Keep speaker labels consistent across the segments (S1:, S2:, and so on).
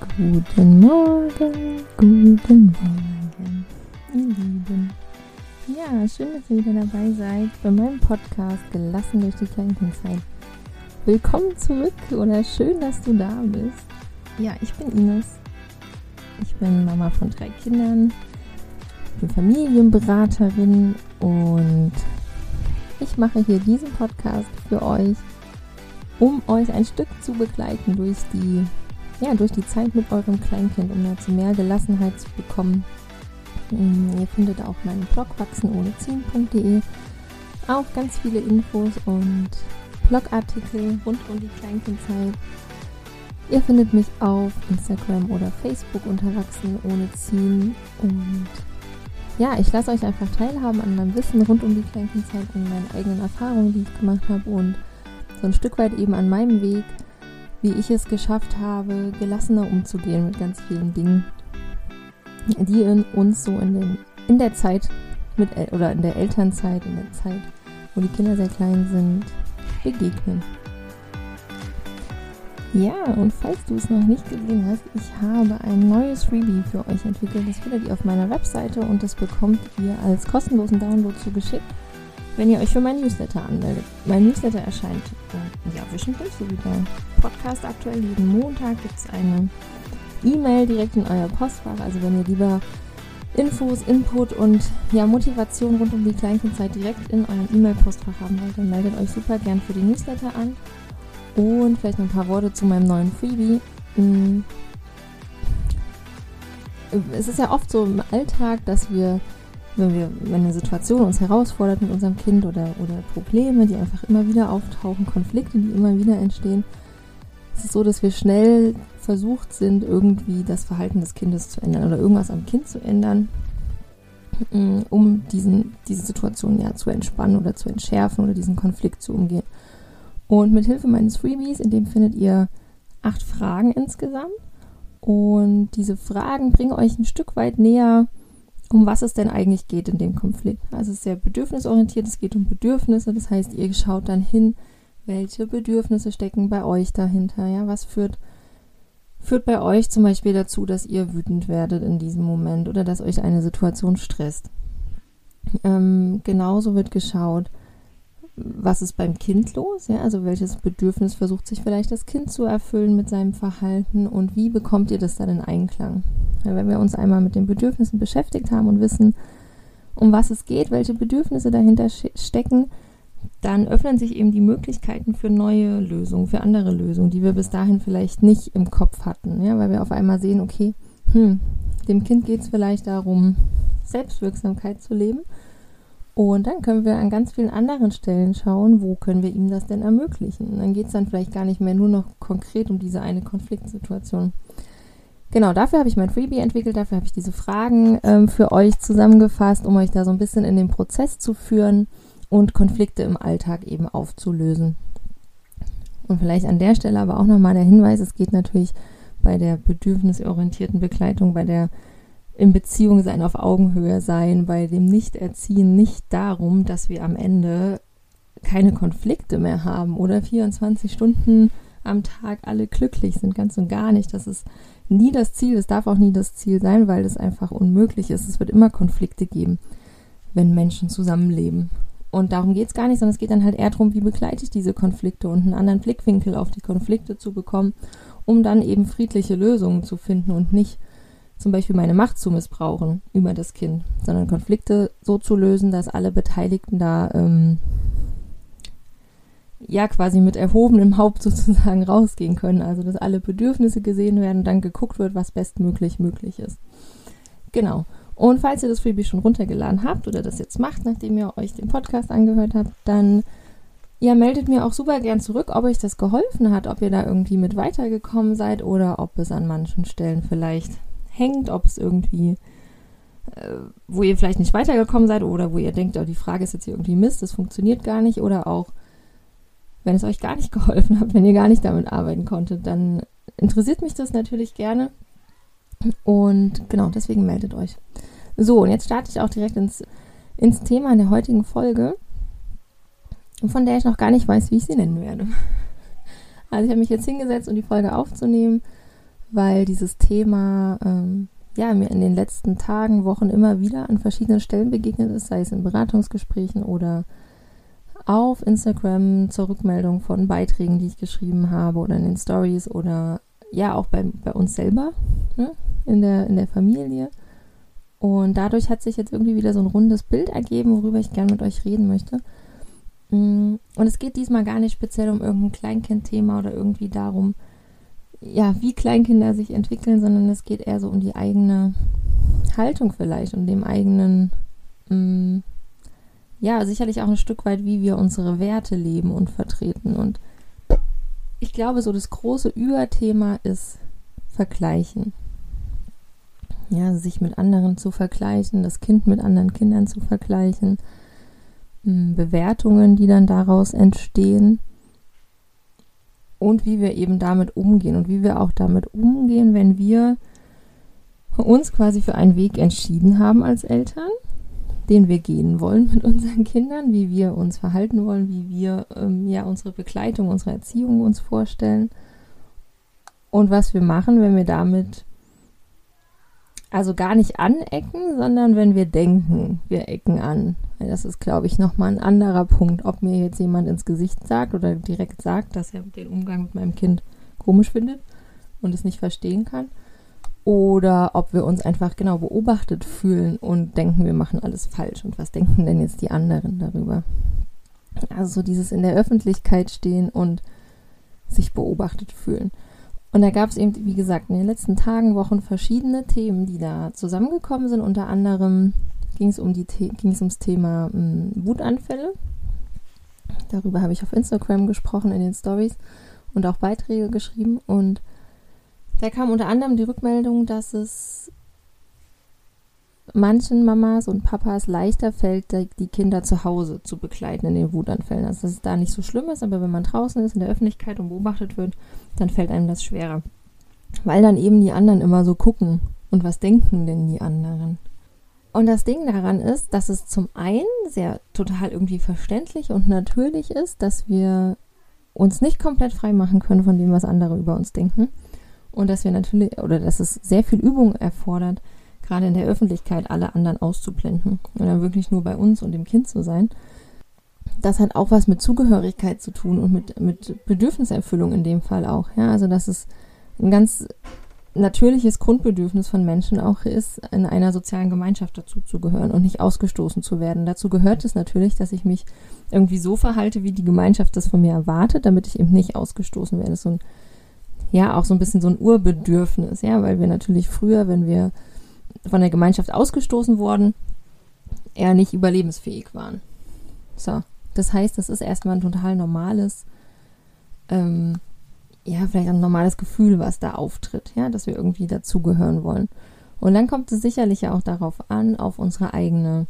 S1: Guten Morgen, guten Morgen, ihr Lieben. Ja, schön, dass ihr wieder dabei seid bei meinem Podcast Gelassen durch die Kleinkindzeit. Willkommen zurück oder schön, dass du da bist. Ja, ich bin Ines. Ich bin Mama von drei Kindern, bin Familienberaterin und ich mache hier diesen Podcast für euch, um euch ein Stück zu begleiten durch die ja, durch die Zeit mit eurem Kleinkind, um dazu mehr Gelassenheit zu bekommen. Mm, ihr findet auf meinem Blog wachsenohneziehen.de auch ganz viele Infos und Blogartikel rund um die Kleinkindzeit. Ihr findet mich auf Instagram oder Facebook unter Wachsen ohne Ziehen und ja, ich lasse euch einfach teilhaben an meinem Wissen rund um die Kleinkindzeit und meinen eigenen Erfahrungen, die ich gemacht habe und so ein Stück weit eben an meinem Weg, wie ich es geschafft habe, gelassener umzugehen mit ganz vielen Dingen, die in uns so in, den, in der Zeit mit oder in der Elternzeit, in der Zeit, wo die Kinder sehr klein sind, begegnen. Ja, und falls du es noch nicht gesehen hast, ich habe ein neues Freebie für euch entwickelt. Das findet ihr auf meiner Webseite und das bekommt ihr als kostenlosen Download zugeschickt wenn ihr euch für mein Newsletter anmeldet. Mein Newsletter erscheint äh, ja wöchentlich, so wie der Podcast aktuell. Jeden Montag gibt es eine E-Mail direkt in euer Postfach. Also wenn ihr lieber Infos, Input und ja, Motivation rund um die Kleinkindzeit direkt in eurem E-Mail-Postfach haben wollt, dann meldet euch super gern für die Newsletter an. Und vielleicht noch ein paar Worte zu meinem neuen Freebie. Hm. Es ist ja oft so im Alltag, dass wir wenn wir, wenn eine Situation uns herausfordert mit unserem Kind oder, oder Probleme, die einfach immer wieder auftauchen, Konflikte, die immer wieder entstehen, ist es so, dass wir schnell versucht sind, irgendwie das Verhalten des Kindes zu ändern oder irgendwas am Kind zu ändern, mm, um diesen, diese Situation ja zu entspannen oder zu entschärfen oder diesen Konflikt zu umgehen. Und mit Hilfe meines Freebies, in dem findet ihr acht Fragen insgesamt. Und diese Fragen bringen euch ein Stück weit näher um was es denn eigentlich geht in dem Konflikt. Also sehr bedürfnisorientiert, es geht um Bedürfnisse, das heißt, ihr schaut dann hin, welche Bedürfnisse stecken bei euch dahinter, ja, was führt, führt bei euch zum Beispiel dazu, dass ihr wütend werdet in diesem Moment oder dass euch eine Situation stresst. Ähm, genauso wird geschaut, was ist beim Kind los? Ja, also welches Bedürfnis versucht sich vielleicht das Kind zu erfüllen mit seinem Verhalten und wie bekommt ihr das dann in Einklang? Ja, wenn wir uns einmal mit den Bedürfnissen beschäftigt haben und wissen, um was es geht, welche Bedürfnisse dahinter stecken, dann öffnen sich eben die Möglichkeiten für neue Lösungen, für andere Lösungen, die wir bis dahin vielleicht nicht im Kopf hatten. Ja, weil wir auf einmal sehen, okay, hm, dem Kind geht es vielleicht darum, Selbstwirksamkeit zu leben und dann können wir an ganz vielen anderen Stellen schauen, wo können wir ihm das denn ermöglichen. Dann geht es dann vielleicht gar nicht mehr nur noch konkret um diese eine Konfliktsituation. Genau, dafür habe ich mein Freebie entwickelt, dafür habe ich diese Fragen ähm, für euch zusammengefasst, um euch da so ein bisschen in den Prozess zu führen und Konflikte im Alltag eben aufzulösen. Und vielleicht an der Stelle aber auch nochmal der Hinweis, es geht natürlich bei der bedürfnisorientierten Begleitung, bei der in Beziehung sein, auf Augenhöhe sein, bei dem Nicht-Erziehen nicht darum, dass wir am Ende keine Konflikte mehr haben oder 24 Stunden am Tag alle glücklich sind, ganz und gar nicht. Das ist nie das Ziel, es darf auch nie das Ziel sein, weil es einfach unmöglich ist. Es wird immer Konflikte geben, wenn Menschen zusammenleben. Und darum geht es gar nicht, sondern es geht dann halt eher darum, wie begleite ich diese Konflikte und einen anderen Blickwinkel auf die Konflikte zu bekommen, um dann eben friedliche Lösungen zu finden und nicht zum Beispiel meine Macht zu missbrauchen über das Kind, sondern Konflikte so zu lösen, dass alle Beteiligten da ähm, ja quasi mit erhobenem Haupt sozusagen rausgehen können. Also dass alle Bedürfnisse gesehen werden dann geguckt wird, was bestmöglich möglich ist. Genau. Und falls ihr das Freebie schon runtergeladen habt oder das jetzt macht, nachdem ihr euch den Podcast angehört habt, dann ja, meldet mir auch super gern zurück, ob euch das geholfen hat, ob ihr da irgendwie mit weitergekommen seid oder ob es an manchen Stellen vielleicht hängt, ob es irgendwie, äh, wo ihr vielleicht nicht weitergekommen seid oder wo ihr denkt, oh, die Frage ist jetzt hier irgendwie Mist, das funktioniert gar nicht oder auch, wenn es euch gar nicht geholfen hat, wenn ihr gar nicht damit arbeiten konntet, dann interessiert mich das natürlich gerne. Und genau, deswegen meldet euch. So, und jetzt starte ich auch direkt ins, ins Thema in der heutigen Folge, von der ich noch gar nicht weiß, wie ich sie nennen werde. Also ich habe mich jetzt hingesetzt, um die Folge aufzunehmen weil dieses Thema ähm, ja mir in den letzten Tagen, Wochen immer wieder an verschiedenen Stellen begegnet ist, sei es in Beratungsgesprächen oder auf Instagram zur Rückmeldung von Beiträgen, die ich geschrieben habe oder in den Stories oder ja auch bei, bei uns selber ne, in, der, in der Familie. Und dadurch hat sich jetzt irgendwie wieder so ein rundes Bild ergeben, worüber ich gerne mit euch reden möchte. Mm, und es geht diesmal gar nicht speziell um irgendein Kleinkindthema oder irgendwie darum, ja, wie Kleinkinder sich entwickeln, sondern es geht eher so um die eigene Haltung vielleicht und dem eigenen, mh, mm, ja, sicherlich auch ein Stück weit, wie wir unsere Werte leben und vertreten. Und ich glaube, so das große Überthema ist Vergleichen. Ja, sich mit anderen zu vergleichen, das Kind mit anderen Kindern zu vergleichen, mh, Bewertungen, die dann daraus entstehen und wie wir eben damit umgehen und wie wir auch damit umgehen, wenn wir uns quasi für einen Weg entschieden haben als Eltern, den wir gehen wollen mit unseren Kindern, wie wir uns verhalten wollen, wie wir ähm, ja unsere Begleitung, unsere Erziehung uns vorstellen und was wir machen, wenn wir damit also gar nicht anecken, sondern wenn wir denken, wir ecken an. Das ist, glaube ich, nochmal ein anderer Punkt, ob mir jetzt jemand ins Gesicht sagt oder direkt sagt, dass er den Umgang mit meinem Kind komisch findet und es nicht verstehen kann. Oder ob wir uns einfach genau beobachtet fühlen und denken, wir machen alles falsch. Und was denken denn jetzt die anderen darüber? Also so dieses in der Öffentlichkeit stehen und sich beobachtet fühlen. Und da gab es eben, wie gesagt, in den letzten Tagen, Wochen verschiedene Themen, die da zusammengekommen sind. Unter anderem ging es um ums Thema mh, hm, Wutanfälle. Darüber habe ich auf Instagram gesprochen in den Stories und auch Beiträge geschrieben. Und da kam unter anderem die Rückmeldung, dass es manchen Mamas und Papas leichter fällt, die Kinder zu Hause zu begleiten in den Wutanfällen. Also dass es da nicht so schlimm ist, aber wenn man draußen ist in der Öffentlichkeit und beobachtet wird, dann fällt einem das schwerer. Weil dann eben die anderen immer so gucken. Und was denken denn die anderen? Und das Ding daran ist, dass es zum einen sehr total irgendwie verständlich und natürlich ist, dass wir uns nicht komplett frei machen können von dem, was andere über uns denken. Und dass wir natürlich, oder dass es sehr viel Übung erfordert, gerade in der Öffentlichkeit alle anderen auszublenden und dann wirklich nur bei uns und dem Kind zu sein. Das hat auch was mit Zugehörigkeit zu tun und mit, mit Bedürfniserfüllung in dem Fall auch. Ja, also dass es ein ganz natürliches Grundbedürfnis von Menschen auch ist, in einer sozialen Gemeinschaft dazuzugehören und nicht ausgestoßen zu werden. Dazu gehört es natürlich, dass ich mich irgendwie so verhalte, wie die Gemeinschaft das von mir erwartet, damit ich eben nicht ausgestoßen werde. So ein, ja, auch so ein bisschen so ein Urbedürfnis, ja, weil wir natürlich früher, wenn wir von der Gemeinschaft ausgestoßen wurden, eher nicht überlebensfähig waren. So, das heißt, das ist erstmal ein total normales ähm, ja, vielleicht ein normales Gefühl, was da auftritt, ja, dass wir irgendwie dazugehören wollen. Und dann kommt es sicherlich ja auch darauf an, auf unsere eigene,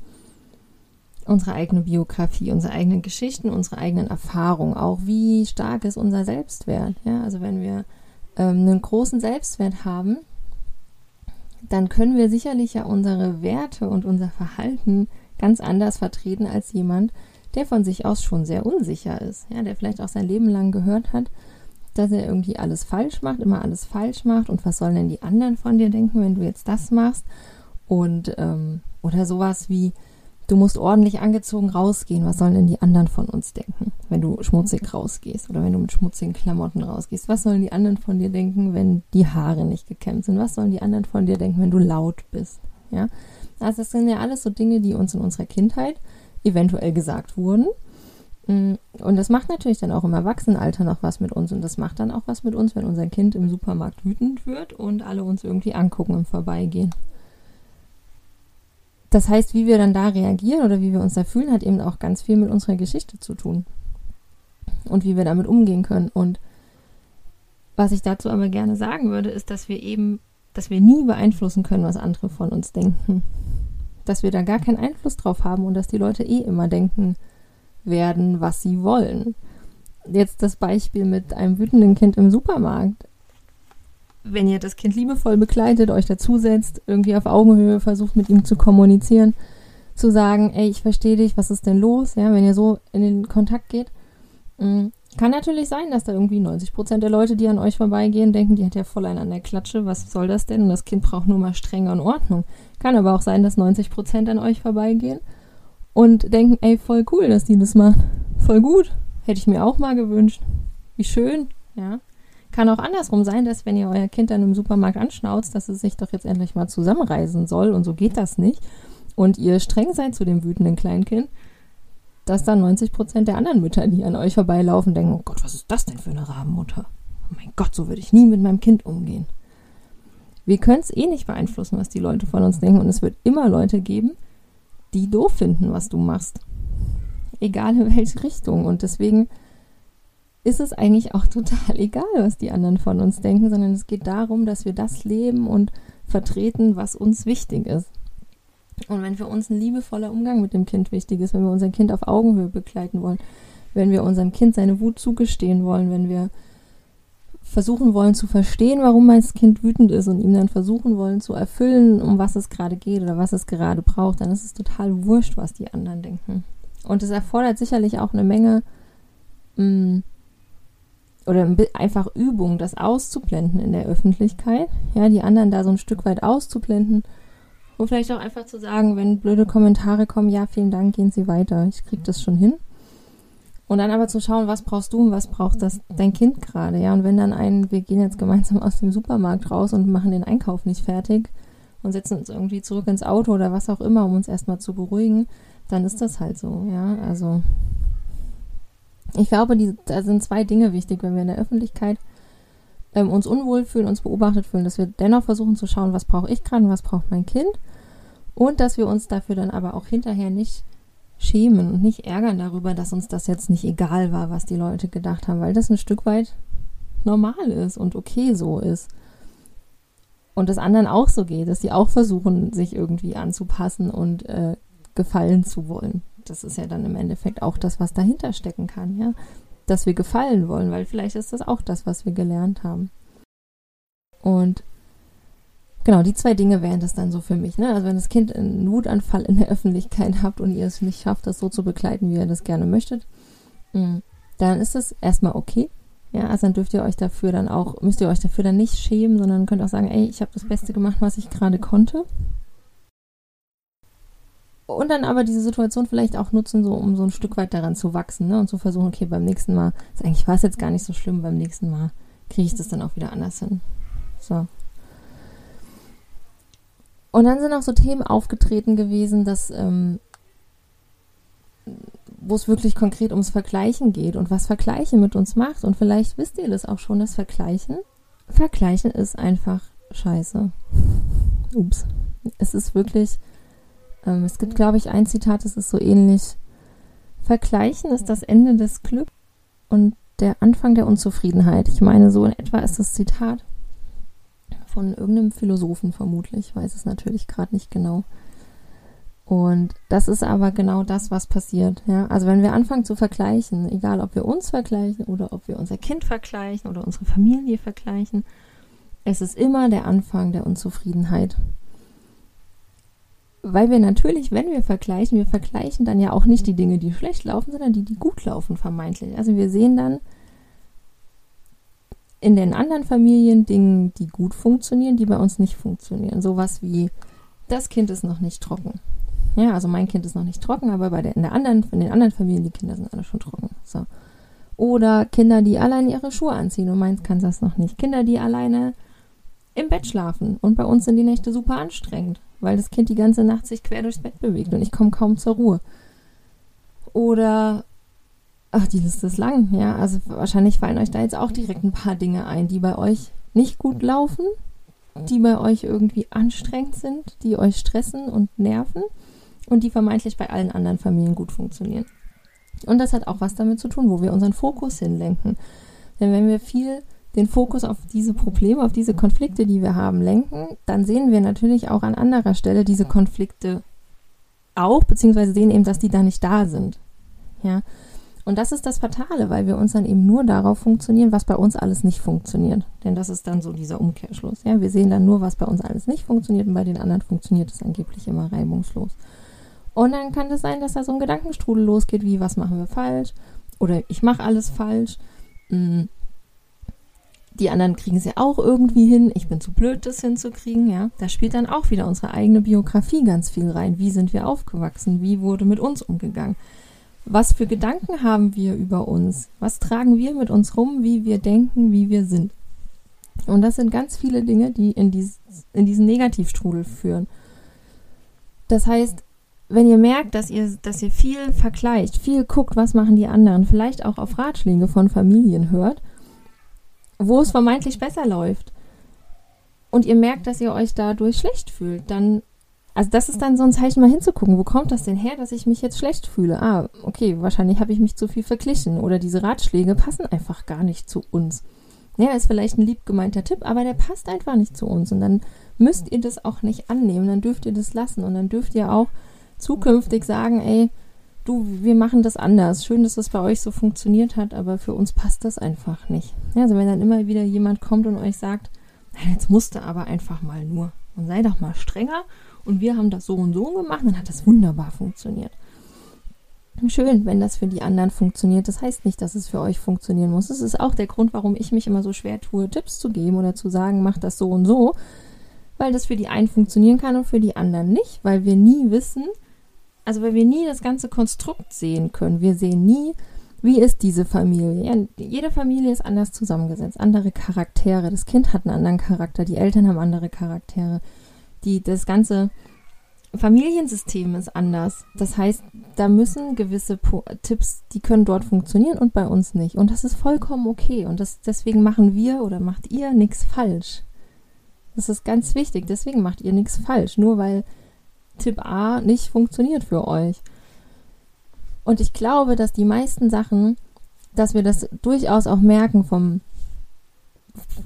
S1: unsere eigene Biografie, unsere eigenen Geschichten, unsere eigenen Erfahrungen, auch wie stark ist unser Selbstwert, ja, also wenn wir ähm, einen großen Selbstwert haben, dann können wir sicherlich ja unsere Werte und unser Verhalten ganz anders vertreten als jemand, der von sich aus schon sehr unsicher ist, ja, der vielleicht auch sein Leben lang gehört hat, dass er irgendwie alles falsch macht, immer alles falsch macht und was sollen denn die anderen von dir denken, wenn du jetzt das machst? Und ähm, oder sowas wie, du musst ordentlich angezogen rausgehen, was sollen denn die anderen von uns denken, wenn du schmutzig rausgehst oder wenn du mit schmutzigen Klamotten rausgehst? Was sollen die anderen von dir denken, wenn die Haare nicht gekämmt sind? Was sollen die anderen von dir denken, wenn du laut bist? Ja, also das sind ja alles so Dinge, die uns in unserer Kindheit eventuell gesagt wurden Mm, und das macht natürlich dann auch im Erwachsenenalter noch was mit uns. Und das macht dann auch was mit uns, wenn unser Kind im Supermarkt wütend wird und alle uns irgendwie angucken im Vorbeigehen. Das heißt, wie wir dann da reagieren oder wie wir uns da fühlen, hat eben auch ganz viel mit unserer Geschichte zu tun. Und wie wir damit umgehen können. Und was ich dazu aber gerne sagen würde, ist, dass wir eben, dass wir nie beeinflussen können, was andere von uns denken. Dass wir da gar keinen Einfluss drauf haben und dass die Leute eh immer denken, werden, was sie wollen. Jetzt das Beispiel mit einem wütenden Kind im Supermarkt. Wenn ihr das Kind liebevoll begleitet, euch dazusetzt, irgendwie auf Augenhöhe versucht mit ihm zu kommunizieren, zu sagen, ey, ich verstehe dich, was ist denn los? Ja, wenn ihr so in den Kontakt geht, mm, Kann natürlich sein, dass da irgendwie 90 Prozent der Leute, die an euch vorbeigehen, denken, die hat ja voll einen an der Klatsche, was soll das denn? Und das Kind braucht nur mal Strenge und Ordnung. Kann aber auch sein, dass 90 Prozent an euch vorbeigehen und denken, ey, voll cool, dass die das macht. Voll gut. Hätte ich mir auch mal gewünscht. Wie schön, ja. Kann auch andersrum sein, dass wenn ihr euer Kind dann im Supermarkt anschnauzt, dass es sich doch jetzt endlich mal zusammenreisen soll und so geht das nicht und ihr streng seid zu dem wütenden Kleinkind, dass dann 90 Prozent der anderen Mütter, die an euch vorbeilaufen, denken, oh Gott, was ist das denn für eine Rabenmutter? Oh mein Gott, so würde ich nie mit meinem Kind umgehen. Wir können es eh nicht beeinflussen, was die Leute von uns denken und es wird immer Leute geben, die doof finden, was du machst. Egal in welche Richtung. Und deswegen ist es eigentlich auch total egal, was die anderen von uns denken, sondern es geht darum, dass wir das leben und vertreten, was uns wichtig ist. Und wenn für uns ein liebevoller Umgang mit dem Kind wichtig ist, wenn wir unser Kind auf Augenhöhe begleiten wollen, wenn wir unserem Kind seine Wut zugestehen wollen, wenn wir versuchen wollen zu verstehen, warum mein Kind wütend ist und ihm dann versuchen wollen zu erfüllen, um was es gerade geht oder was es gerade braucht, dann ist es total wurscht, was die anderen denken. Und es erfordert sicherlich auch eine Menge mh, mm, oder einfach Übung, das auszublenden in der Öffentlichkeit, ja, die anderen da so ein Stück weit auszublenden und vielleicht auch einfach zu sagen, wenn blöde Kommentare kommen, ja, vielen Dank, gehen Sie weiter, ich kriege das schon hin. Und dann aber zu schauen, was brauchst du und was braucht das dein Kind gerade, ja. Und wenn dann ein, wir gehen jetzt gemeinsam aus dem Supermarkt raus und machen den Einkauf nicht fertig und setzen uns irgendwie zurück ins Auto oder was auch immer, um uns erstmal zu beruhigen, dann ist das halt so, ja. Also ich glaube, die, da sind zwei Dinge wichtig, wenn wir in der Öffentlichkeit ähm, uns unwohl fühlen, uns beobachtet fühlen, dass wir dennoch versuchen zu schauen, was brauche ich gerade was braucht mein Kind. Und dass wir uns dafür dann aber auch hinterher nicht schämen und nicht ärgern darüber, dass uns das jetzt nicht egal war, was die Leute gedacht haben, weil das ein Stück weit normal ist und okay so ist. Und das anderen auch so geht, dass sie auch versuchen, sich irgendwie anzupassen und äh, gefallen zu wollen. Das ist ja dann im Endeffekt auch das, was dahinter stecken kann, ja. Dass wir gefallen wollen, weil vielleicht ist das auch das, was wir gelernt haben. Und Genau, die zwei Dinge wären das dann so für mich. Ne? Also wenn das Kind einen Wutanfall in der Öffentlichkeit habt und ihr es nicht schafft, das so zu begleiten, wie ihr das gerne möchtet, mm, dann ist das erstmal okay. Ja, also dann dürft ihr euch dafür dann auch, müsst ihr euch dafür dann nicht schämen, sondern könnt auch sagen, ey, ich habe das Beste gemacht, was ich gerade konnte. Und dann aber diese Situation vielleicht auch nutzen, so um so ein Stück weit daran zu wachsen, ne? Und zu versuchen, okay, beim nächsten Mal, ist eigentlich war es jetzt gar nicht so schlimm, beim nächsten Mal kriege ich das dann auch wieder anders hin. So. Und dann sind auch so Themen aufgetreten gewesen, dass ähm, wo es wirklich konkret ums Vergleichen geht und was Vergleichen mit uns macht. Und vielleicht wisst ihr das auch schon, das Vergleichen. Vergleichen ist einfach scheiße. Ups. Es ist wirklich, ähm, es gibt, glaube ich, ein Zitat, das ist so ähnlich. Vergleichen ist das Ende des Glücks und der Anfang der Unzufriedenheit. Ich meine, so in etwa ist das Zitat von irgendeinem Philosophen vermutlich, ich weiß es natürlich gerade nicht genau. Und das ist aber genau das, was passiert. Ja? Also wenn wir anfangen zu vergleichen, egal ob wir uns vergleichen oder ob wir unser Kind vergleichen oder unsere Familie vergleichen, es ist immer der Anfang der Unzufriedenheit. Weil wir natürlich, wenn wir vergleichen, wir vergleichen dann ja auch nicht die Dinge, die schlecht laufen, sondern die, die gut laufen, vermeintlich. Also wir sehen dann, in den anderen Familien Dinge, die gut funktionieren, die bei uns nicht funktionieren. Sowas wie, das Kind ist noch nicht trocken. Ja, also mein Kind ist noch nicht trocken, aber bei der, in, der anderen, in den anderen Familien, die Kinder sind alle schon trocken. So. Oder Kinder, die allein ihre Schuhe anziehen und meins kann das noch nicht. Kinder, die alleine im Bett schlafen und bei uns sind die Nächte super anstrengend, weil das Kind die ganze Nacht sich quer durchs Bett bewegt und ich komme kaum zur Ruhe. Oder Ach, die Liste ist lang, ja. Also wahrscheinlich fallen euch da jetzt auch direkt ein paar Dinge ein, die bei euch nicht gut laufen, die bei euch irgendwie anstrengend sind, die euch stressen und nerven und die vermeintlich bei allen anderen Familien gut funktionieren. Und das hat auch was damit zu tun, wo wir unseren Fokus hinlenken. Denn wenn wir viel den Fokus auf diese Probleme, auf diese Konflikte, die wir haben, lenken, dann sehen wir natürlich auch an anderer Stelle diese Konflikte auch, beziehungsweise sehen eben, dass die da nicht da sind. Ja, und das ist das Fatale, weil wir uns dann eben nur darauf funktionieren, was bei uns alles nicht funktioniert. Denn das ist dann so dieser Umkehrschluss. Ja, wir sehen dann nur, was bei uns alles nicht funktioniert und bei den anderen funktioniert es angeblich immer reibungslos. Und dann kann es das sein, dass da so ein Gedankenstrudel losgeht, wie was machen wir falsch oder ich mache alles falsch. Mm. Die anderen kriegen ja auch irgendwie hin. Ich bin zu blöd, das hinzukriegen, ja. Da spielt dann auch wieder unsere eigene Biografie ganz viel rein. Wie sind wir aufgewachsen? Wie wurde mit uns umgegangen? Was für Gedanken haben wir über uns? Was tragen wir mit uns rum, wie wir denken, wie wir sind? Und das sind ganz viele Dinge, die in, dies, in diesen Negativstrudel führen. Das heißt, wenn ihr merkt, dass ihr, dass ihr viel vergleicht, viel guckt, was machen die anderen, vielleicht auch auf Ratschläge von Familien hört, wo es vermeintlich besser läuft, und ihr merkt, dass ihr euch dadurch schlecht fühlt, dann, also das ist dann so ein Zeichen, mal hinzugucken, wo kommt das denn her, dass ich mich jetzt schlecht fühle? Ah, okay, wahrscheinlich habe ich mich zu viel verglichen oder diese Ratschläge passen einfach gar nicht zu uns. Ja, ist vielleicht ein lieb gemeinter Tipp, aber der passt einfach nicht zu uns. Und dann müsst ihr das auch nicht annehmen, dann dürft ihr das lassen und dann dürft ihr auch zukünftig sagen, ey, du, wir machen das anders. Schön, dass das bei euch so funktioniert hat, aber für uns passt das einfach nicht. Ja, also wenn dann immer wieder jemand kommt und euch sagt, jetzt musste aber einfach mal nur und sei doch mal strenger und wir haben das so und so gemacht, dann hat das wunderbar funktioniert. Schön, wenn das für die anderen funktioniert. Das heißt nicht, dass es für euch funktionieren muss. Das ist auch der Grund, warum ich mich immer so schwer tue, Tipps zu geben oder zu sagen, mach das so und so, weil das für die einen funktionieren kann und für die anderen nicht, weil wir nie wissen, also weil wir nie das ganze Konstrukt sehen können. Wir sehen nie, wie ist diese Familie. Ja, jede Familie ist anders zusammengesetzt, andere Charaktere. Das Kind hat einen anderen Charakter, die Eltern haben andere Charaktere. Die, das ganze Familiensystem ist anders. Das heißt, da müssen gewisse po Tipps, die können dort funktionieren und bei uns nicht. Und das ist vollkommen okay. Und das, deswegen machen wir oder macht ihr nichts falsch. Das ist ganz wichtig. Deswegen macht ihr nichts falsch. Nur weil Tipp A nicht funktioniert für euch. Und ich glaube, dass die meisten Sachen, dass wir das durchaus auch merken vom,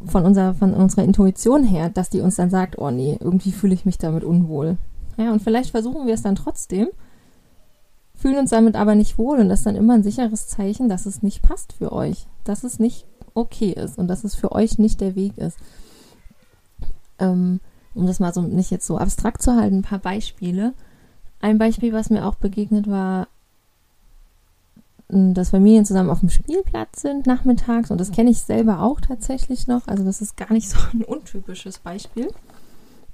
S1: von, unserer, von unserer Intuition her, dass die uns dann sagt, oh nee, irgendwie fühle ich mich damit unwohl. Ja, und vielleicht versuchen wir es dann trotzdem, fühlen uns damit aber nicht wohl und das ist dann immer ein sicheres Zeichen, dass es nicht passt für euch, dass es nicht okay ist und dass es für euch nicht der Weg ist. Ähm, um das mal so nicht jetzt so abstrakt zu halten, ein paar Beispiele. Ein Beispiel, was mir auch begegnet war, dass Familien zusammen auf dem Spielplatz sind nachmittags und das kenne ich selber auch tatsächlich noch. Also das ist gar nicht so ein untypisches Beispiel.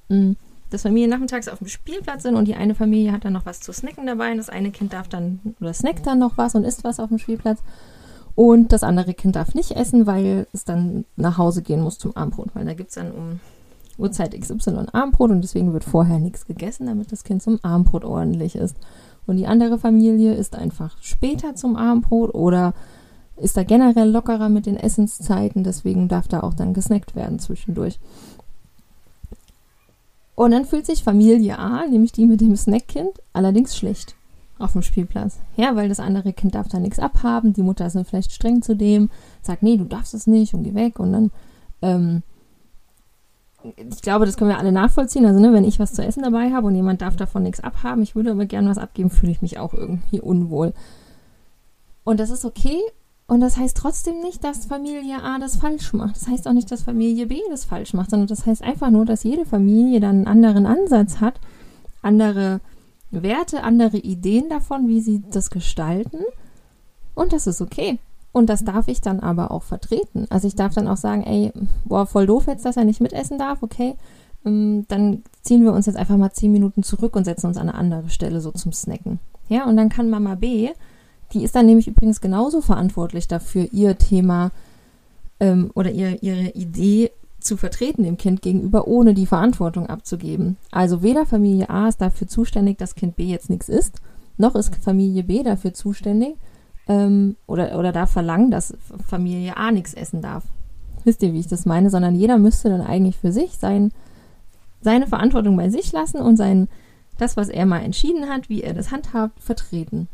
S1: Dass Familien nachmittags auf dem Spielplatz sind und die eine Familie hat dann noch was zu snacken dabei und das eine Kind darf dann oder snackt dann noch was und isst was auf dem Spielplatz und das andere Kind darf nicht essen, weil es dann nach Hause gehen muss zum Abendbrot, weil da gibt es dann um Uhrzeit XY Abendbrot und deswegen wird vorher nichts gegessen, damit das Kind zum Abendbrot ordentlich ist. Und die andere Familie isst einfach später zum Abendbrot oder ist da generell lockerer mit den Essenszeiten, deswegen darf da auch dann gesnackt werden zwischendurch. Und dann fühlt sich Familie A, nämlich die mit dem Snackkind, allerdings schlecht auf dem Spielplatz. Ja, weil das andere Kind darf da nichts abhaben, die Mutter ist dann vielleicht streng zu dem, sagt, nee, du darfst es nicht und geh weg und dann ähm, ich glaube, das können wir alle nachvollziehen. Also, ne, wenn ich was zu essen dabei habe und jemand darf davon nichts abhaben, ich würde aber gerne was abgeben, fühle ich mich auch irgendwie unwohl. Und das ist okay. Und das heißt trotzdem nicht, dass Familie A das falsch macht. Das heißt auch nicht, dass Familie B das falsch macht, sondern das heißt einfach nur, dass jede Familie dann einen anderen Ansatz hat, andere Werte, andere Ideen davon, wie sie das gestalten. Und das ist okay. Und das darf ich dann aber auch vertreten. Also ich darf dann auch sagen, ey, boah, voll doof jetzt, dass er nicht mitessen darf, okay. Ähm, dann ziehen wir uns jetzt einfach mal zehn Minuten zurück und setzen uns an eine andere Stelle so zum Snacken. Ja, und dann kann Mama B, die ist dann nämlich übrigens genauso verantwortlich dafür, ihr Thema ähm, oder ihr, ihre Idee zu vertreten dem Kind gegenüber, ohne die Verantwortung abzugeben. Also weder Familie A ist dafür zuständig, dass Kind B jetzt nichts isst, noch ist Familie B dafür zuständig, ähm, oder, oder darf verlangen, dass Familie A nichts essen darf. Wisst ihr, wie ich das meine? Sondern jeder müsste dann eigentlich für sich sein, seine Verantwortung bei sich lassen und sein, das, was er mal entschieden hat, wie er das handhabt, vertreten.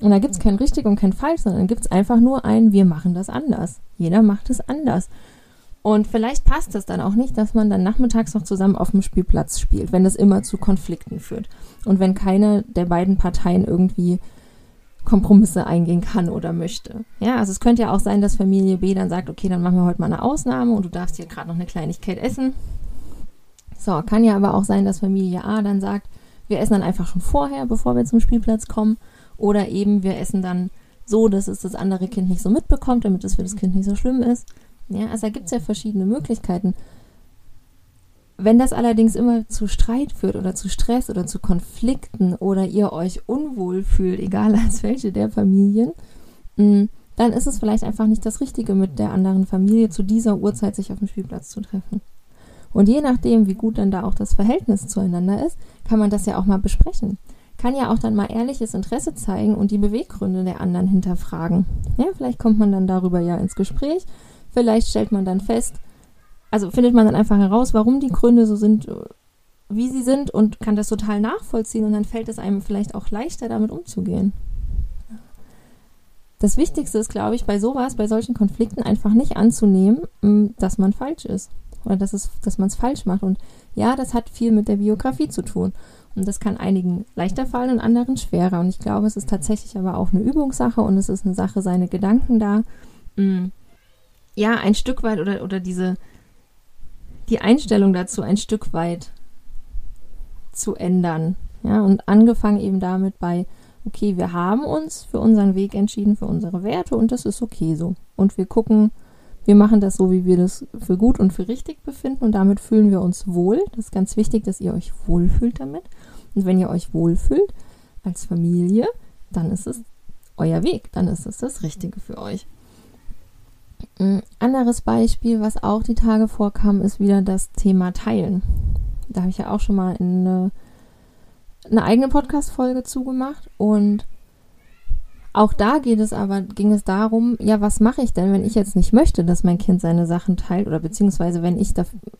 S1: Und da gibt es kein richtig und kein falsch, sondern gibt es einfach nur ein, wir machen das anders. Jeder macht es anders. Und vielleicht passt es dann auch nicht, dass man dann nachmittags noch zusammen auf dem Spielplatz spielt, wenn das immer zu Konflikten führt. Und wenn keine der beiden Parteien irgendwie Kompromisse eingehen kann oder möchte. Ja, also es könnte ja auch sein, dass Familie B dann sagt, okay, dann machen wir heute mal eine Ausnahme und du darfst hier gerade noch eine Kleinigkeit essen. So, kann ja aber auch sein, dass Familie A dann sagt, wir essen dann einfach schon vorher, bevor wir zum Spielplatz kommen. Oder eben wir essen dann so, dass es das andere Kind nicht so mitbekommt, damit es für das Kind nicht so schlimm ist. Ja, also da gibt es ja verschiedene Möglichkeiten. Wenn das allerdings immer zu Streit führt oder zu Stress oder zu Konflikten oder ihr euch unwohl fühlt, egal als welche der Familien, mm, dann ist es vielleicht einfach nicht das Richtige, mit der anderen Familie zu dieser Uhrzeit sich auf dem Spielplatz zu treffen. Und je nachdem, wie gut dann da auch das Verhältnis zueinander ist, kann man das ja auch mal besprechen. Kann ja auch dann mal ehrliches Interesse zeigen und die Beweggründe der anderen hinterfragen. Ja, vielleicht kommt man dann darüber ja ins Gespräch. Vielleicht stellt man dann fest, also findet man dann einfach heraus, warum die Gründe so sind, wie sie sind und kann das total nachvollziehen und dann fällt es einem vielleicht auch leichter, damit umzugehen. Das Wichtigste ist, glaube ich, bei sowas, bei solchen Konflikten einfach nicht anzunehmen, dass man falsch ist oder dass, es, dass man es falsch macht. Und ja, das hat viel mit der Biografie zu tun. Und das kann einigen leichter fallen und anderen schwerer. Und ich glaube, es ist tatsächlich aber auch eine Übungssache und es ist eine Sache, seine Gedanken da, ja, ein Stück weit oder, oder diese, die Einstellung dazu ein Stück weit zu ändern. Ja, und angefangen eben damit bei, okay, wir haben uns für unseren Weg entschieden, für unsere Werte und das ist okay so. Und wir gucken, wir machen das so, wie wir das für gut und für richtig befinden und damit fühlen wir uns wohl. Das ist ganz wichtig, dass ihr euch wohlfühlt damit. Und wenn ihr euch wohlfühlt als Familie, dann ist es euer Weg, dann ist es das Richtige für euch. Ein anderes Beispiel, was auch die Tage vorkam, ist wieder das Thema Teilen. Da habe ich ja auch schon mal eine, eine eigene Podcast-Folge zugemacht und auch da geht es aber, ging es darum, ja, was mache ich denn, wenn ich jetzt nicht möchte, dass mein Kind seine Sachen teilt oder beziehungsweise wenn ich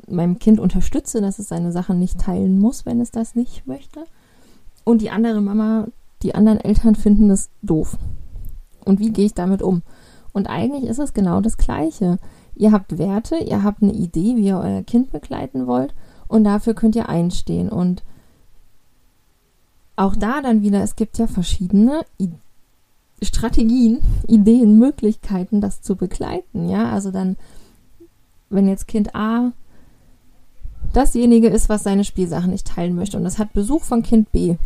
S1: meinem Kind unterstütze, dass es seine Sachen nicht teilen muss, wenn es das nicht möchte. Und die andere Mama, die anderen Eltern finden das doof. Und wie gehe ich damit um? Und eigentlich ist es genau das Gleiche. Ihr habt Werte, ihr habt eine Idee, wie ihr euer Kind begleiten wollt und dafür könnt ihr einstehen. Und auch da dann wieder, es gibt ja verschiedene Ideen Strategien, Ideen, Möglichkeiten, das zu begleiten. Ja, also dann, wenn jetzt Kind A dasjenige ist, was seine Spielsachen nicht teilen möchte und das hat Besuch von Kind B.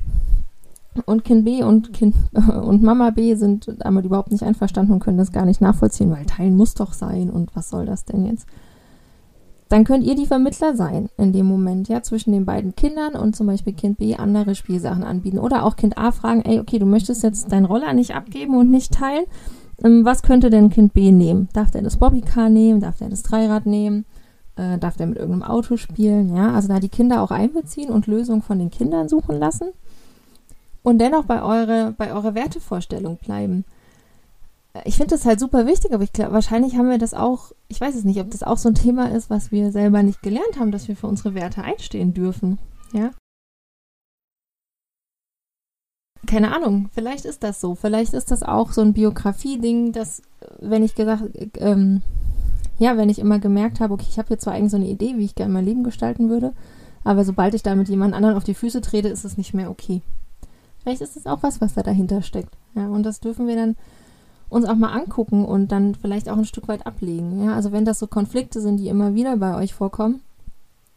S1: Und Kind B und Kind und Mama B sind damit überhaupt nicht einverstanden und können das gar nicht nachvollziehen, weil teilen muss doch sein und was soll das denn jetzt? dann könnt ihr die Vermittler sein in dem Moment, ja, zwischen den beiden Kindern und zum Beispiel Kind B andere Spielsachen anbieten. Oder auch Kind A fragen, ey, okay, du möchtest jetzt deinen Roller nicht abgeben und nicht teilen. Ähm, was könnte denn Kind B nehmen? Darf der das Bobbycar nehmen? Darf der das Dreirad nehmen? Äh, darf der mit irgendeinem Auto spielen? Ja, also da die Kinder auch einbeziehen und Lösungen von den Kindern suchen lassen. Und dennoch bei eure, bei eurer Wertevorstellung bleiben ich finde das halt super wichtig, aber ich glaube, wahrscheinlich haben wir das auch, ich weiß es nicht, ob das auch so ein Thema ist, was wir selber nicht gelernt haben, dass wir für unsere Werte einstehen dürfen. Ja. Keine Ahnung, vielleicht ist das so. Vielleicht ist das auch so ein Biografie-Ding, dass, wenn ich gesagt, ähm, ja, wenn ich immer gemerkt habe, okay, ich habe hier zwar eigentlich so eine Idee, wie ich gerne mein Leben gestalten würde, aber sobald ich da mit jemand anderen auf die Füße trete, ist es nicht mehr okay. Vielleicht ist es auch was, was da dahinter steckt. Ja, und das dürfen wir dann uns auch mal angucken und dann vielleicht auch ein Stück weit ablegen. Ja, also wenn das so Konflikte sind, die immer wieder bei euch vorkommen,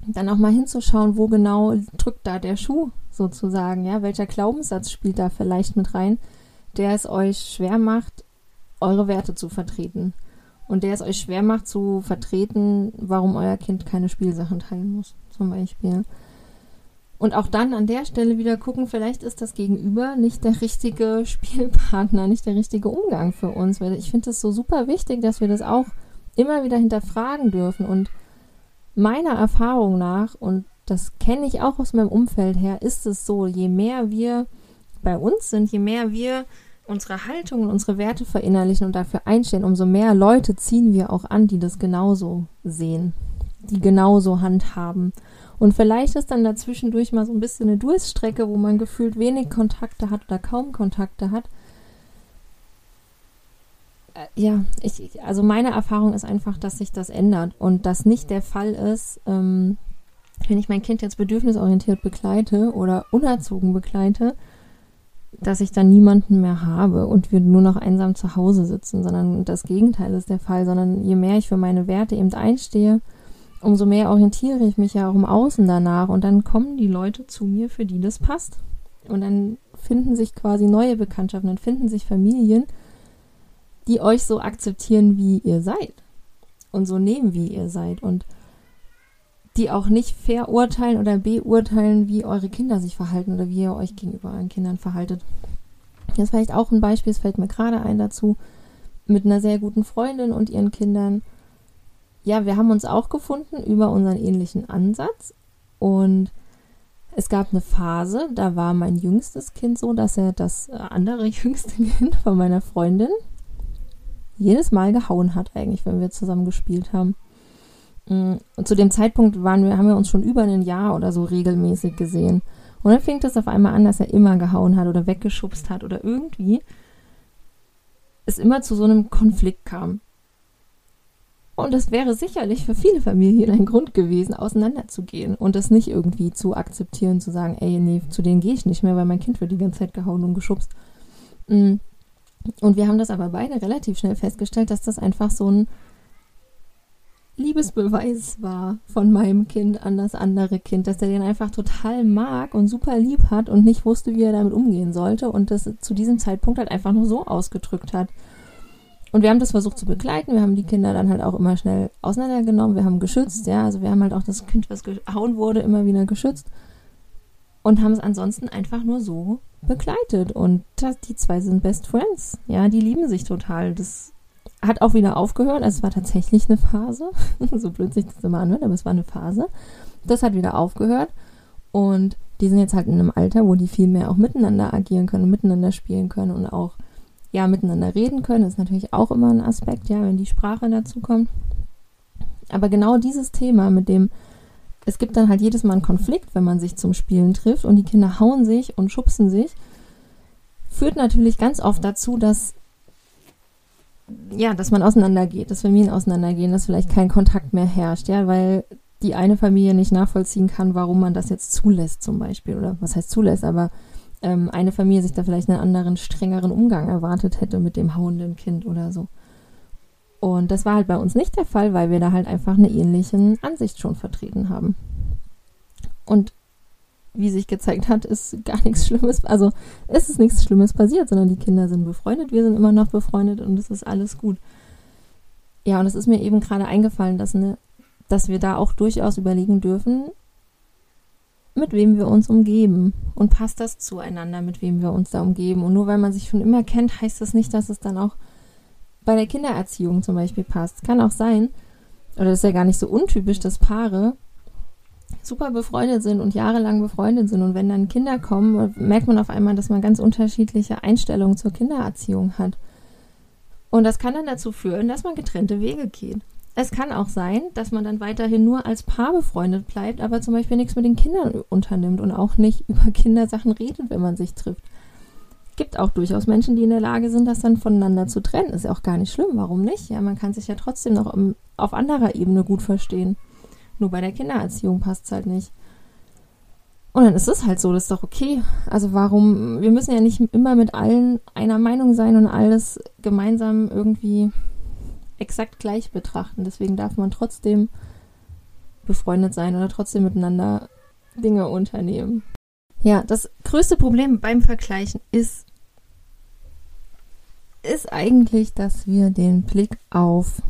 S1: dann auch mal hinzuschauen, wo genau drückt da der Schuh sozusagen, ja, welcher Glaubenssatz spielt da vielleicht mit rein, der es euch schwer macht, eure Werte zu vertreten und der es euch schwer macht zu vertreten, warum euer Kind keine Spielsachen teilen muss, zum Beispiel. Und auch dann an der Stelle wieder gucken, vielleicht ist das Gegenüber nicht der richtige Spielpartner, nicht der richtige Umgang für uns. Weil ich finde es so super wichtig, dass wir das auch immer wieder hinterfragen dürfen. Und meiner Erfahrung nach, und das kenne ich auch aus meinem Umfeld her, ist es so, je mehr wir bei uns sind, je mehr wir unsere Haltung und unsere Werte verinnerlichen und dafür einstehen, umso mehr Leute ziehen wir auch an, die das genauso sehen, die genauso handhaben. Und vielleicht ist dann dazwischendurch mal so ein bisschen eine Durststrecke, wo man gefühlt wenig Kontakte hat oder kaum Kontakte hat. Äh, ja, ich, also meine Erfahrung ist einfach, dass sich das ändert und das nicht der Fall ist, ähm, wenn ich mein Kind jetzt bedürfnisorientiert begleite oder unerzogen begleite, dass ich dann niemanden mehr habe und wir nur noch einsam zu Hause sitzen, sondern das Gegenteil ist der Fall, sondern je mehr ich für meine Werte eben einstehe, umso mehr orientiere ich mich ja auch im Außen danach und dann kommen die Leute zu mir, für die das passt. Und dann finden sich quasi neue Bekanntschaften, dann finden sich Familien, die euch so akzeptieren, wie ihr seid und so nehmen, wie ihr seid und die auch nicht verurteilen oder beurteilen, wie eure Kinder sich verhalten oder wie ihr euch gegenüber euren Kindern verhaltet. Das ist vielleicht auch ein Beispiel, es fällt mir gerade ein dazu, mit einer sehr guten Freundin und ihren Kindern. Ja, wir haben uns auch gefunden über unseren ähnlichen Ansatz und es gab eine Phase, da war mein jüngstes Kind so, dass er das andere jüngste Kind von meiner Freundin jedes Mal gehauen hat, eigentlich, wenn wir zusammen gespielt haben. Mm, und zu dem Zeitpunkt waren wir, haben wir uns schon über ein Jahr oder so regelmäßig gesehen. Und dann fing es auf einmal an, dass er immer gehauen hat oder weggeschubst hat oder irgendwie es immer zu so einem Konflikt kam. Und es wäre sicherlich für viele Familien ein Grund gewesen, auseinanderzugehen und das nicht irgendwie zu akzeptieren, zu sagen, ey, nee, zu denen gehe ich nicht mehr, weil mein Kind wird die ganze Zeit gehauen und geschubst. Mm. Und wir haben das aber beide relativ schnell festgestellt, dass das einfach so ein Liebesbeweis war von meinem Kind an das andere Kind, dass er den einfach total mag und super lieb hat und nicht wusste, wie er damit umgehen sollte und das zu diesem Zeitpunkt halt einfach nur so ausgedrückt hat. Und wir haben das versucht zu begleiten. Wir haben die Kinder dann halt auch immer schnell auseinandergenommen. Wir haben geschützt, ja. Also wir haben halt auch das Kind, was gehauen wurde, immer wieder geschützt. Und haben es ansonsten einfach nur so begleitet. Und das, die zwei sind Best Friends. Ja, die lieben sich total. Das hat auch wieder aufgehört. Also es war tatsächlich eine Phase. so blöd sich das immer anhört, aber es war eine Phase. Das hat wieder aufgehört. Und die sind jetzt halt in einem Alter, wo die viel mehr auch miteinander agieren können, miteinander spielen können und auch ja miteinander reden können. Ist natürlich auch immer ein Aspekt, ja, wenn die Sprache dazu kommt. Aber genau dieses Thema mit dem, es gibt dann halt jedes Mal einen Konflikt, wenn man sich zum Spielen trifft und die Kinder hauen sich und schubsen sich, führt natürlich ganz oft dazu, dass ja, dass man auseinandergeht, dass Familien auseinandergehen, dass vielleicht kein Kontakt mehr herrscht, ja, weil die eine Familie nicht nachvollziehen kann, warum man das jetzt zulässt zum Beispiel oder was heißt zulässt, aber ähm, eine Familie sich da vielleicht einen anderen, strengeren Umgang erwartet hätte mit dem hauenden Kind oder so. Und das war halt bei uns nicht der Fall, weil wir da halt einfach eine ähnliche Ansicht schon vertreten haben. Und wie sich gezeigt hat, ist gar nichts Schlimmes, also ist es nichts Schlimmes passiert, sondern die Kinder sind befreundet, wir sind immer noch befreundet und es ist alles gut. Ja, und es ist mir eben gerade eingefallen, dass, ne, dass wir da auch durchaus überlegen dürfen, mit wem wir uns umgeben. Und passt das zueinander, mit wem wir uns da umgeben. Und nur weil man sich schon immer kennt, heißt das nicht, dass es dann auch bei der Kindererziehung zum Beispiel passt. Kann auch sein, oder das ist ja gar nicht so untypisch, dass Paare super befreundet sind und jahrelang befreundet sind. Und wenn dann Kinder kommen, merkt man auf einmal, dass man ganz unterschiedliche Einstellungen zur Kindererziehung hat. Und das kann dann dazu führen, dass man getrennte Wege geht. Es kann auch sein, dass man dann weiterhin nur als Paar befreundet bleibt, aber zum Beispiel nichts mit den Kindern unternimmt und auch nicht über Kindersachen redet, wenn man sich trifft. Gibt auch durchaus Menschen, die in der Lage sind, das dann voneinander zu trennen. Ist ja auch gar nicht schlimm. Warum nicht? Ja, man kann sich ja trotzdem noch auf anderer Ebene gut verstehen. Nur bei der Kindererziehung passt es halt nicht. Und dann ist es halt so, das ist doch okay. Also warum, wir müssen ja nicht immer mit allen einer Meinung sein und alles gemeinsam irgendwie exakt gleich betrachten. Deswegen darf man trotzdem befreundet sein oder trotzdem miteinander Dinge unternehmen. Ja, das größte Problem beim Vergleichen ist, ist eigentlich, dass wir den Blick auf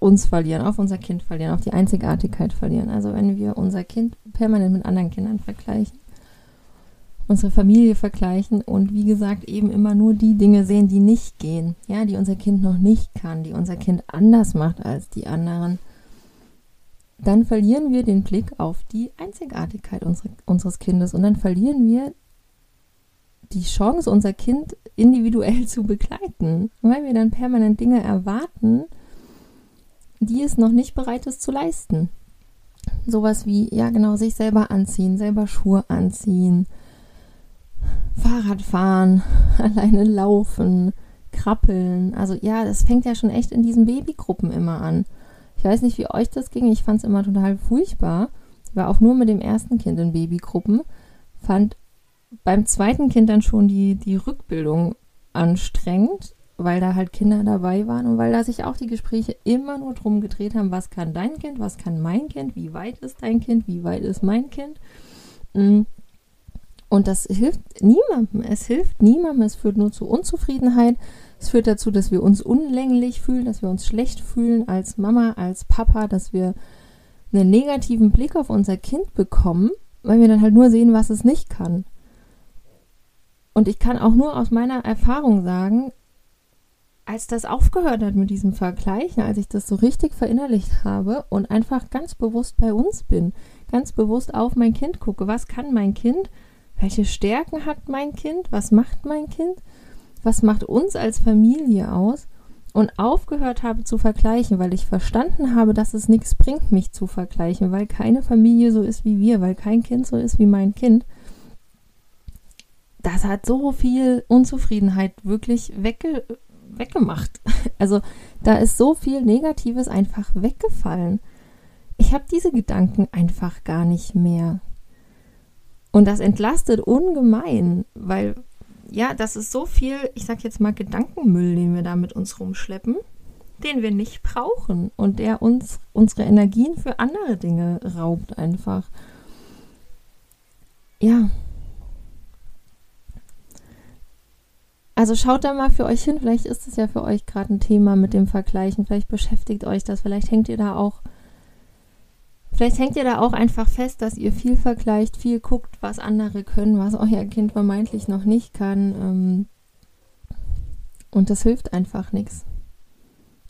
S1: uns verlieren, auf unser Kind verlieren, auf die Einzigartigkeit verlieren. Also wenn wir unser Kind permanent mit anderen Kindern vergleichen, unsere Familie vergleichen und wie gesagt eben immer nur die Dinge sehen, die nicht gehen, ja, die unser Kind noch nicht kann, die unser Kind anders macht als die anderen, dann verlieren wir den Blick auf die Einzigartigkeit unsere, unseres Kindes und dann verlieren wir die Chance, unser Kind individuell zu begleiten, weil wir dann permanent Dinge erwarten, die es noch nicht bereit ist zu leisten. Sowas wie, ja genau, sich selber anziehen, selber Schuhe anziehen, Fahrrad fahren, alleine laufen, krabbeln. Also ja, das fängt ja schon echt in diesen Babygruppen immer an. Ich weiß nicht, wie euch das ging. Ich fand es immer total furchtbar. War auch nur mit dem ersten Kind in Babygruppen. Fand beim zweiten Kind dann schon die, die Rückbildung anstrengend weil da halt Kinder dabei waren und weil da sich auch die Gespräche immer nur drum gedreht haben, was kann dein Kind, was kann mein Kind, wie weit ist dein Kind, wie weit ist mein Kind. Mm. Und das hilft niemandem. Es hilft niemandem. Es führt nur zu Unzufriedenheit. Es führt dazu, dass wir uns unlänglich fühlen, dass wir uns schlecht fühlen als Mama, als Papa, dass wir einen negativen Blick auf unser Kind bekommen, weil wir dann halt nur sehen, was es nicht kann. Und ich kann auch nur aus meiner Erfahrung sagen, als das aufgehört hat mit diesem Vergleichen, als ich das so richtig verinnerlicht habe und einfach ganz bewusst bei uns bin, ganz bewusst auf mein Kind gucke, was kann mein Kind, welche Stärken hat mein Kind, was macht mein Kind, was macht uns als Familie aus und aufgehört habe zu vergleichen, weil ich verstanden habe, dass es nichts bringt, mich zu vergleichen, weil keine Familie so ist wie wir, weil kein Kind so ist wie mein Kind. Das hat so viel Unzufriedenheit wirklich wegge weggemacht. Also da ist so viel Negatives einfach weggefallen. Ich habe diese Gedanken einfach gar nicht mehr. Und das entlastet ungemein, weil ja, das ist so viel, ich sag jetzt mal Gedankenmüll, den wir da mit uns rumschleppen, den wir nicht brauchen und der uns unsere Energien für andere Dinge raubt einfach. Ja, Also schaut da mal für euch hin, vielleicht ist es ja für euch gerade ein Thema mit dem Vergleichen, vielleicht beschäftigt euch das, vielleicht hängt ihr da auch, vielleicht hängt ihr da auch einfach fest, dass ihr viel vergleicht, viel guckt, was andere können, was euer Kind vermeintlich noch nicht kann. Ähm, und das hilft einfach nichts.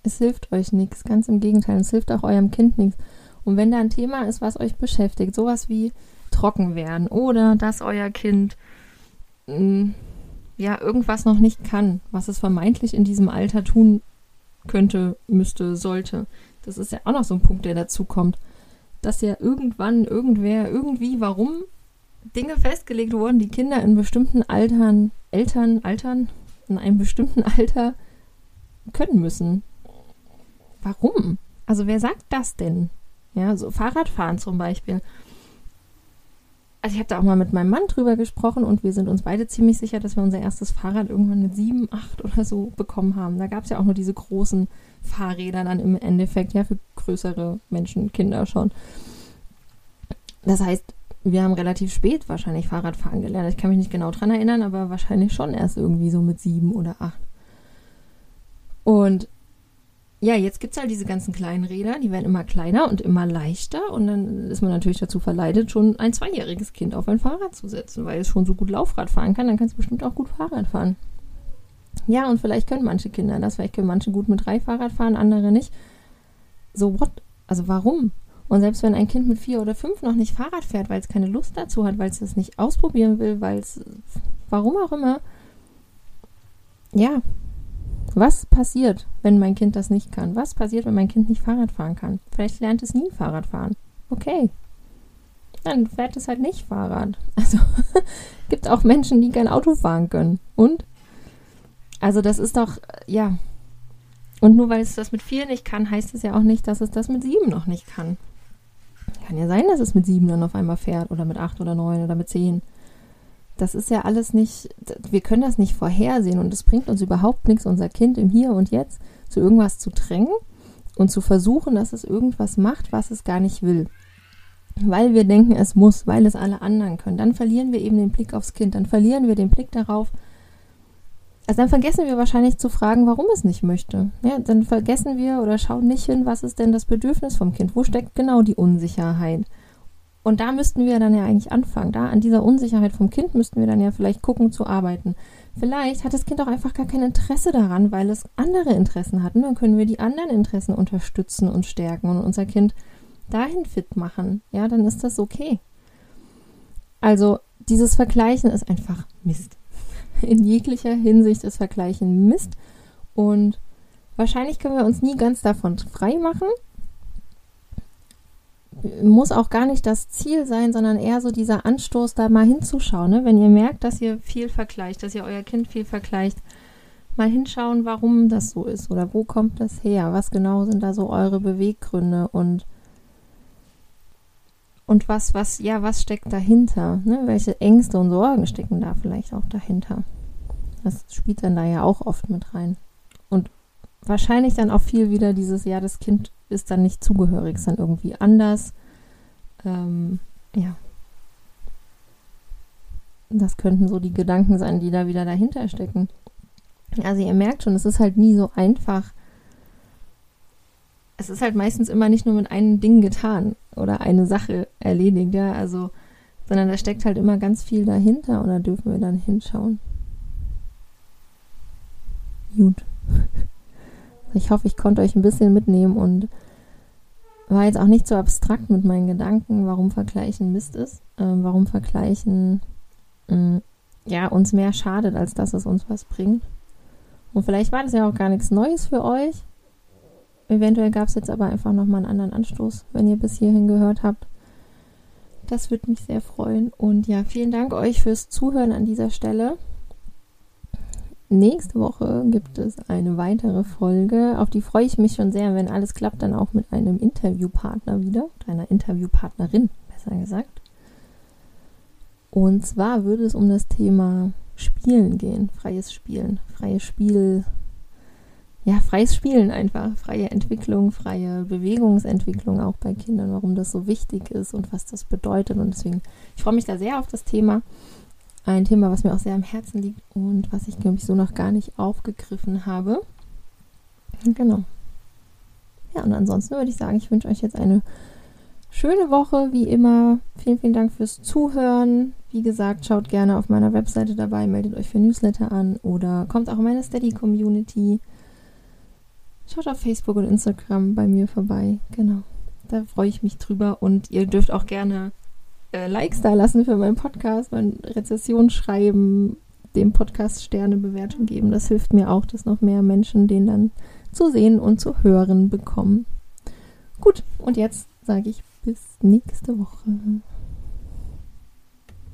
S1: Es hilft euch nichts, ganz im Gegenteil, es hilft auch eurem Kind nichts. Und wenn da ein Thema ist, was euch beschäftigt, sowas wie trocken werden oder dass euer Kind mh, mm, ja irgendwas noch nicht kann, was es vermeintlich in diesem Alter tun könnte, müsste, sollte. Das ist ja auch noch so ein Punkt, der dazu kommt. Dass ja irgendwann, irgendwer, irgendwie, warum Dinge festgelegt wurden, die Kinder in bestimmten Altern, Eltern, Altern, in einem bestimmten Alter können müssen. Warum? Also wer sagt das denn? Ja, so Fahrradfahren zum Beispiel also ich habe da auch mal mit meinem Mann drüber gesprochen und wir sind uns beide ziemlich sicher, dass wir unser erstes Fahrrad irgendwann mit sieben, acht oder so bekommen haben. Da gab es ja auch nur diese großen Fahrräder dann im Endeffekt, ja, für größere Menschen, Kinder schon. Das heißt, wir haben relativ spät wahrscheinlich Fahrradfahren gelernt. Ich kann mich nicht genau dran erinnern, aber wahrscheinlich schon erst irgendwie so mit sieben oder acht. Und ja, jetzt gibt es halt diese ganzen kleinen Räder, die werden immer kleiner und immer leichter und dann ist man natürlich dazu verleitet, schon ein zweijähriges Kind auf ein Fahrrad zu setzen, weil es schon so gut Laufrad fahren kann, dann kann es bestimmt auch gut Fahrrad fahren. Ja, und vielleicht können manche Kinder das, vielleicht können manche gut mit drei Fahrrad fahren, andere nicht. So what? Also warum? Und selbst wenn ein Kind mit vier oder fünf noch nicht Fahrrad fährt, weil es keine Lust dazu hat, weil es es nicht ausprobieren will, weil es, warum auch immer, ja, was passiert, wenn mein Kind das nicht kann? Was passiert, wenn mein Kind nicht Fahrrad fahren kann? Vielleicht lernt es nie Fahrrad fahren. Okay. Dann fährt es halt nicht Fahrrad. Also gibt auch Menschen, die kein Auto fahren können. Und? Also das ist doch, ja. Und nur weil es das mit vier nicht kann, heißt es ja auch nicht, dass es das mit sieben noch nicht kann. Kann ja sein, dass es mit sieben dann auf einmal fährt oder mit acht oder neun oder mit zehn das ist ja alles nicht, wir können das nicht vorhersehen und es bringt uns überhaupt nichts, unser Kind im Hier und Jetzt zu irgendwas zu drängen und zu versuchen, dass es irgendwas macht, was es gar nicht will. Weil wir denken, es muss, weil es alle anderen können. Dann verlieren wir eben den Blick aufs Kind, dann verlieren wir den Blick darauf, also dann vergessen wir wahrscheinlich zu fragen, warum es nicht möchte. Ja, dann vergessen wir oder schauen nicht hin, was ist denn das Bedürfnis vom Kind? Wo steckt genau die Unsicherheit? Und da müssten wir dann ja eigentlich anfangen. Da an dieser Unsicherheit vom Kind müssten wir dann ja vielleicht gucken zu arbeiten. Vielleicht hat das Kind auch einfach gar kein Interesse daran, weil es andere Interessen hat. Und dann können wir die anderen Interessen unterstützen und stärken und unser Kind dahin fit machen. Ja, dann ist das okay. Also dieses Vergleichen ist einfach Mist. In jeglicher Hinsicht ist Vergleichen Mist. Und wahrscheinlich können wir uns nie ganz davon frei machen muss auch gar nicht das Ziel sein, sondern eher so dieser Anstoß, da mal hinzuschauen. Ne? Wenn ihr merkt, dass ihr viel vergleicht, dass ihr euer Kind viel vergleicht, mal hinschauen, warum das so ist oder wo kommt das her? Was genau sind da so eure Beweggründe und und was, was, ja, was steckt dahinter? Ne? Welche Ängste und Sorgen stecken da vielleicht auch dahinter? Das spielt dann da ja auch oft mit rein. Und wahrscheinlich dann auch viel wieder dieses, ja, das Kind ist dann nicht zugehörig, ist dann irgendwie anders. Ähm, ja. das könnten so die Gedanken sein, die da wieder dahinter stecken. Also ihr merkt schon, es ist halt nie so einfach. Es ist halt meistens immer nicht nur mit einem Ding getan oder eine Sache erledigt, ja, also, sondern da steckt halt immer ganz viel dahinter und da dürfen wir dann hinschauen. Gut. Ich hoffe, ich konnte euch ein bisschen mitnehmen und war jetzt auch nicht so abstrakt mit meinen Gedanken, warum Vergleichen Mist ist, äh, warum Vergleichen äh, ja uns mehr schadet, als dass es uns was bringt. Und vielleicht war das ja auch gar nichts Neues für euch. Eventuell gab es jetzt aber einfach nochmal einen anderen Anstoß, wenn ihr bis hierhin gehört habt. Das würde mich sehr freuen. Und ja, vielen Dank euch fürs Zuhören an dieser Stelle. Nächste Woche gibt es eine weitere Folge, auf die freue ich mich schon sehr, wenn alles klappt, dann auch mit einem Interviewpartner wieder, einer Interviewpartnerin, besser gesagt. Und zwar würde es um das Thema Spielen gehen, freies Spielen, freies Spiel, ja, freies Spielen einfach, freie Entwicklung, freie Bewegungsentwicklung auch bei Kindern, warum das so wichtig ist und was das bedeutet. Und deswegen, ich freue mich da sehr auf das Thema ein Thema, was mir auch sehr am Herzen liegt und was ich, glaube ich, so noch gar nicht aufgegriffen habe. Genau. Ja, und ansonsten würde ich sagen, ich wünsche euch jetzt eine schöne Woche, wie immer. Vielen, vielen Dank fürs Zuhören. Wie gesagt, schaut gerne auf meiner Webseite dabei, meldet euch für Newsletter an oder kommt auch in meine Steady-Community. Schaut auf Facebook und Instagram bei mir vorbei. Genau. Da freue ich mich drüber und ihr dürft auch gerne äh, Likes da lassen für meinen Podcast, meine Rezession schreiben, dem Podcast Sternebewertung geben. Das hilft mir auch, dass noch mehr Menschen den dann zu sehen und zu hören bekommen. Gut, und jetzt sage ich bis nächste Woche.